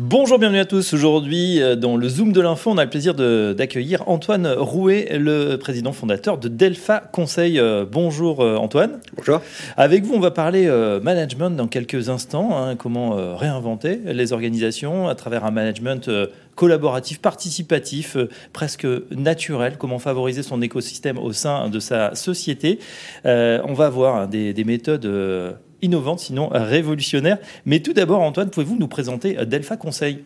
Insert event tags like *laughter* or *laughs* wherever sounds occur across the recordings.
Bonjour, bienvenue à tous. Aujourd'hui, euh, dans le Zoom de l'info, on a le plaisir d'accueillir Antoine Rouet, le président fondateur de Delpha Conseil. Euh, bonjour euh, Antoine. Bonjour. Avec vous, on va parler management dans quelques instants. Hein, comment réinventer les organisations à travers un management collaboratif, participatif, presque naturel, comment favoriser son écosystème au sein de sa société. on va voir hein, des, des, méthodes innovante, sinon révolutionnaire. Mais tout d'abord, Antoine, pouvez-vous nous présenter euh, Delpha Conseil?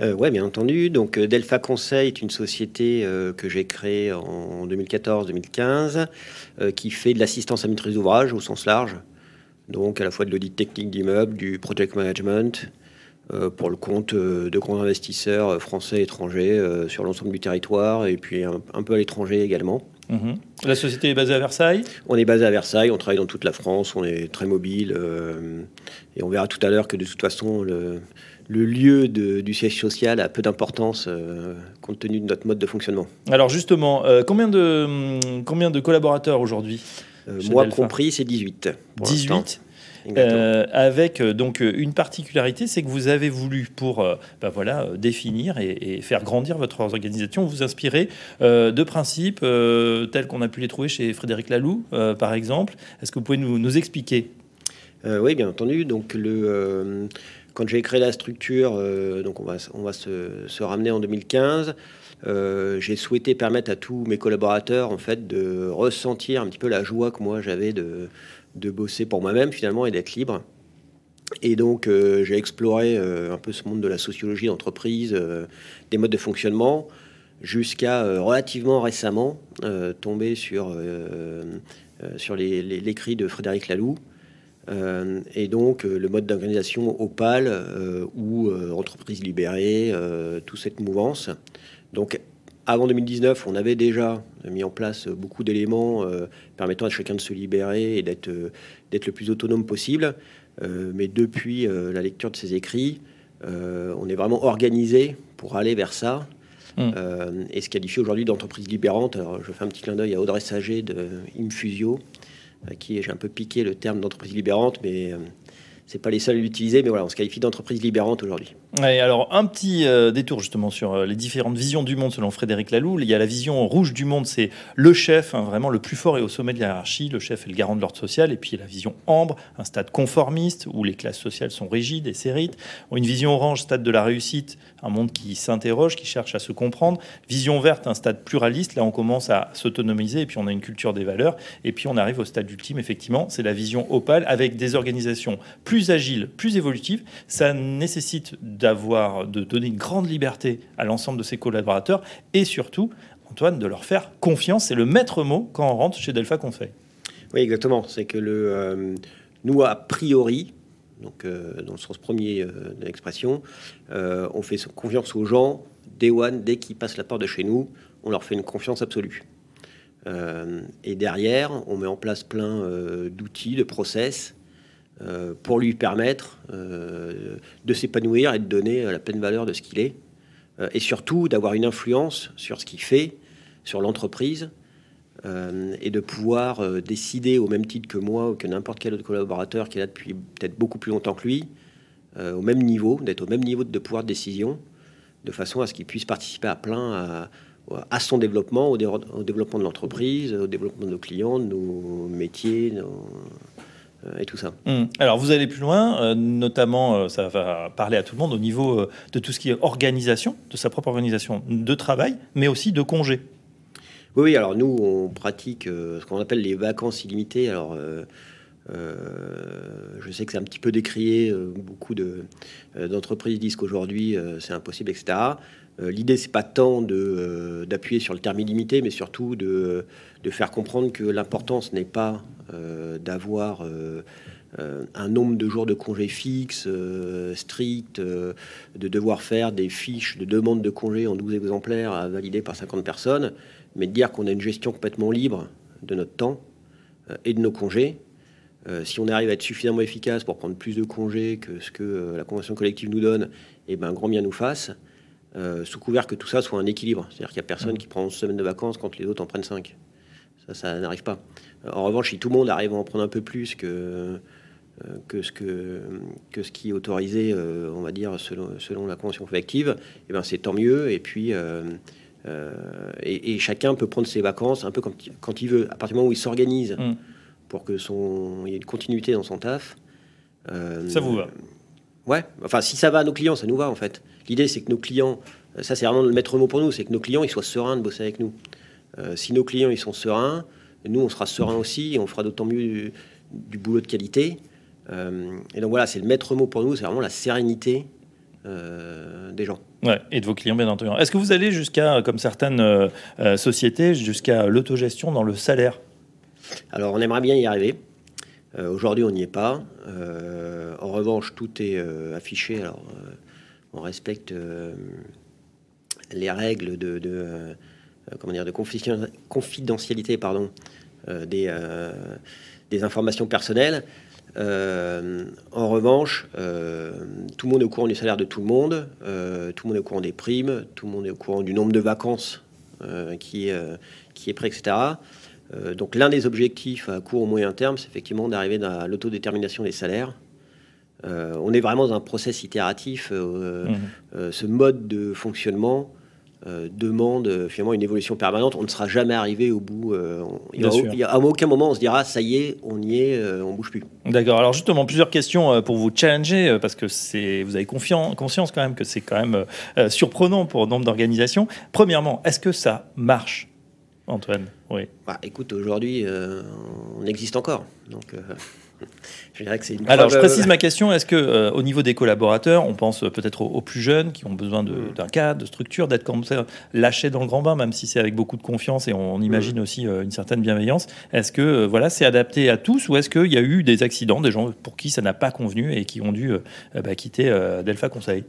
Euh, oui, bien entendu. Donc, euh, Delpha Conseil est une société que j'ai créée en 2014-2015 qui fait de l'assistance à maîtrise d'ouvrage au sens large. Donc, à la fois de l'audit technique d'immeubles, du project management, pour le compte de grands investisseurs français et étrangers sur l'ensemble du territoire et puis un peu à l'étranger également. La société est basée à Versailles? On est basé à Versailles, on travaille dans toute la France, on est très mobile. Euh, et on verra tout à l'heure que de toute façon, le, lieu du siège social a peu d'importance euh, compte tenu de notre mode de fonctionnement. Alors justement, euh, combien, de, combien de collaborateurs aujourd'hui Moi compris, c'est 18. 18 euh, avec euh, donc euh, une particularité, c'est que vous avez voulu pour ben voilà définir et, faire grandir votre organisation, vous inspirer de principes tels qu'on a pu les trouver chez Frédéric Laloux, par exemple. Est-ce que vous pouvez nous, expliquer? Oui, bien entendu. Donc le quand j'ai créé la structure, donc on va, on va se, se ramener en 2015. j'ai souhaité permettre à tous mes collaborateurs en fait de ressentir un petit peu la joie que moi j'avais de, de bosser pour moi-même finalement et d'être libre. Et donc euh, j'ai exploré euh, un peu ce monde de la sociologie d'entreprise, euh, des modes de fonctionnement, jusqu'à relativement récemment tomber sur, sur l'écrit de Frédéric Laloux. et donc le mode d'organisation Opal ou entreprise libérée, toute cette mouvance. Donc avant 2019, on avait déjà mis en place beaucoup d'éléments euh, permettant à chacun de se libérer et d'être euh, le plus autonome possible. Euh, mais depuis la lecture de ces écrits, on est vraiment organisé pour aller vers ça. Mmh. et se qualifier aujourd'hui d'entreprise libérante. Alors, je fais un petit clin d'œil à Audrey Saget de Infusio, qui j'ai un peu piqué le terme d'entreprise libérante, mais c'est pas les seuls à l'utiliser, mais voilà, on se qualifie d'entreprise libérante aujourd'hui. Ouais, alors un petit euh, détour justement sur euh, les différentes visions du monde selon Frédéric Laloux. Il y a la vision rouge du monde, c'est le chef, hein, vraiment le plus fort et au sommet de la. Le chef est le garant de l'ordre social. Et puis la vision ambre, un stade conformiste où les classes sociales sont rigides et sérites. Une vision orange, stade de la réussite, un monde qui s'interroge, qui cherche à se comprendre. Vision verte, un stade pluraliste. Là, on commence à s'autonomiser et puis on a une culture des valeurs. Et puis on arrive au stade ultime, effectivement, c'est la vision opale avec des organisations plus plus agile, plus évolutive, ça nécessite d'avoir, de donner une grande liberté à l'ensemble de ses collaborateurs et surtout, Antoine, de leur faire confiance. C'est le maître mot quand on rentre chez Delpha Conseil. Oui, exactement. C'est que le, euh, nous, a priori, donc euh, dans le sens premier euh, de l'expression, on fait confiance aux gens. One, dès qu'ils passent la porte de chez nous, on leur fait une confiance absolue. et derrière, on met en place plein d'outils, de process euh, pour lui permettre euh, de s'épanouir et de donner la pleine valeur de ce qu'il est, euh, et surtout d'avoir une influence sur ce qu'il fait, sur l'entreprise, et de pouvoir décider au même titre que moi ou que n'importe quel autre collaborateur qui est là depuis peut-être beaucoup plus longtemps que lui, au même niveau, d'être au même niveau de pouvoir de décision, de façon à ce qu'il puisse participer à plein à, son développement, au, au développement de l'entreprise, au développement de nos clients, de nos métiers, nos, euh, et tout ça. Hmm. Alors vous allez plus loin, euh, notamment euh, ça va parler à tout le monde au niveau de tout ce qui est organisation, de sa propre organisation de travail, mais aussi de congés. Oui, oui, alors nous on pratique ce qu'on appelle les vacances illimitées. Alors je sais que c'est un petit peu décrié, beaucoup d'entreprises disent qu'aujourd'hui c'est impossible, etc. L'idée, c'est pas tant d'appuyer sur le terme illimité, mais surtout de, de faire comprendre que l'importance n'est pas euh, d'avoir euh, euh, un nombre de jours de congés fixe, strict, de devoir faire des fiches de demande de congés en 12 exemplaires à valider par 50 personnes, mais de dire qu'on a une gestion complètement libre de notre temps et de nos congés. Si on arrive à être suffisamment efficace pour prendre plus de congés que ce que la convention collective nous donne, et eh ben grand bien nous fasse. sous couvert que tout ça soit un équilibre. C'est-à-dire qu'il n'y a personne mmh. qui prend 11 semaines de vacances quand les autres en prennent 5. Ça, ça n'arrive pas. En revanche, si tout le monde arrive à en prendre un peu plus que, que, ce, que, que ce qui est autorisé, on va dire, selon, selon la convention collective, eh ben, c'est tant mieux. Et puis, et, chacun peut prendre ses vacances un peu quand il veut, à partir du moment où il s'organise mmh. Pour que son, il y ait une continuité dans son taf. ça vous va Ouais, enfin, si ça va à nos clients, ça nous va en fait. L'idée, c'est que nos clients, euh, ça c'est vraiment le maître mot pour nous, c'est que nos clients, ils soient sereins de bosser avec nous. Euh, si nos clients, ils sont sereins, nous, on sera sereins aussi, et on fera d'autant mieux du, boulot de qualité. Euh, et donc voilà, c'est le maître mot pour nous, c'est vraiment la sérénité des gens. Ouais, et de vos clients, bien entendu. Est-ce que vous allez jusqu'à, comme certaines sociétés, jusqu'à l'autogestion dans le salaire? Alors, on aimerait bien y arriver. Euh, aujourd'hui, on n'y est pas. Euh, en revanche, tout est euh, affiché. Alors, on respecte les règles de, confidentialité des informations personnelles. en revanche, tout le monde est au courant du salaire de tout le monde, tout le monde est au courant des primes, tout le monde est au courant du nombre de vacances qui, qui est prêt, etc. Euh, donc l'un des objectifs à court ou moyen terme, c'est effectivement d'arriver à l'autodétermination des salaires. Euh, on est vraiment dans un process itératif. Euh, mmh. ce mode de fonctionnement demande finalement une évolution permanente. On ne sera jamais arrivé au bout. il y a, à aucun moment on se dira ça y est, on y est, on bouge plus. D'accord. Alors justement plusieurs questions pour vous challenger parce que c'est vous avez conscience quand même que c'est quand même surprenant pour nombre d'organisations. Premièrement, est-ce que ça marche? Antoine, oui. Bah, écoute, aujourd'hui, euh, on existe encore. Donc, euh, *laughs* je dirais que c'est une Alors, je précise *laughs* ma question. Est-ce que, euh, au niveau des collaborateurs, on pense peut-être aux, plus jeunes qui ont besoin mm. d'un cadre, de structure, d'être comme ça, lâchés dans le grand bain, même si c'est avec beaucoup de confiance et on, imagine mm. aussi une certaine bienveillance? Est-ce que, voilà, c'est adapté à tous ou est-ce qu'il y a eu des accidents, des gens pour qui ça n'a pas convenu et qui ont dû bah, quitter Delpha Conseil?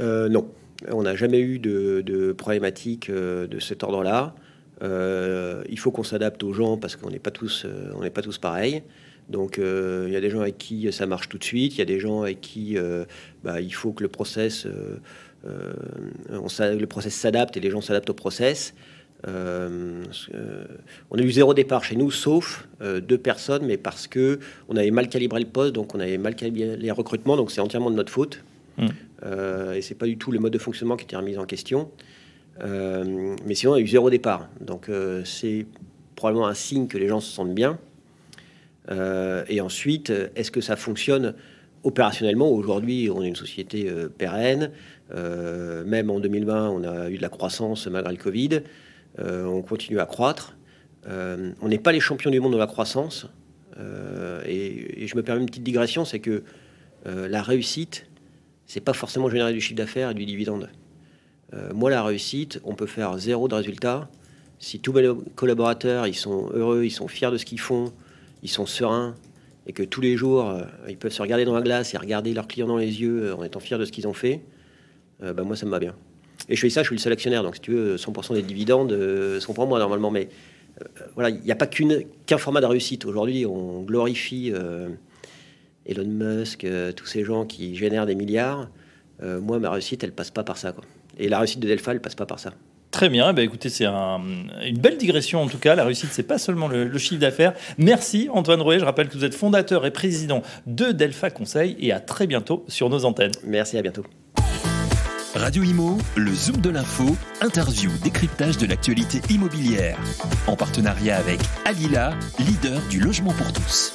Non. On n'a jamais eu de, de problématique de cet ordre-là. Euh, il faut qu'on s'adapte aux gens parce qu'on n'est pas tous, euh, on n'est pas tous pareils. Donc euh, il y a des gens avec qui ça marche tout de suite, il y a des gens avec qui bah, il faut que le process, le process s'adapte et les gens s'adaptent au process. on a eu zéro départ chez nous, sauf deux personnes, mais parce que on avait mal calibré le poste, donc on avait mal calibré les recrutements, donc c'est entièrement de notre faute. Mmh. et c'est pas du tout le mode de fonctionnement qui était remis en question. Euh, mais sinon, il y a eu zéro départ. Donc, euh, c'est probablement un signe que les gens se sentent bien. Euh, et ensuite, est-ce que ça fonctionne opérationnellement? Aujourd'hui, on est une société pérenne. même en 2020, on a eu de la croissance malgré le Covid. on continue à croître. on n'est pas les champions du monde de la croissance. Et, je me permets une petite digression, c'est que la réussite, c'est pas forcément générer du chiffre d'affaires et du dividende. Euh, moi, la réussite, on peut faire zéro de résultat. Si tous mes collaborateurs, ils sont heureux, ils sont fiers de ce qu'ils font, ils sont sereins, et que tous les jours, euh, ils peuvent se regarder dans la glace et regarder leurs clients dans les yeux euh, en étant fiers de ce qu'ils ont fait, bah, moi, ça me va bien. Et je fais ça, je suis le seul actionnaire, donc si tu veux, 100% des dividendes sont pour moi normalement. Mais voilà, il n'y a pas qu'un format de réussite. Aujourd'hui, on glorifie Elon Musk, tous ces gens qui génèrent des milliards. moi, ma réussite, elle passe pas par ça. Quoi. Et la réussite de Delpha, elle passe pas par ça. Très bien, bah écoutez, c'est une belle digression en tout cas. La réussite, c'est pas seulement le, chiffre d'affaires. Merci Antoine Rouet. Je rappelle que vous êtes fondateur et président de Delpha Conseil et à très bientôt sur nos antennes. Merci, à bientôt. Radio Imo, le Zoom de l'info, interview, décryptage de l'actualité immobilière. En partenariat avec Alila, leader du logement pour tous.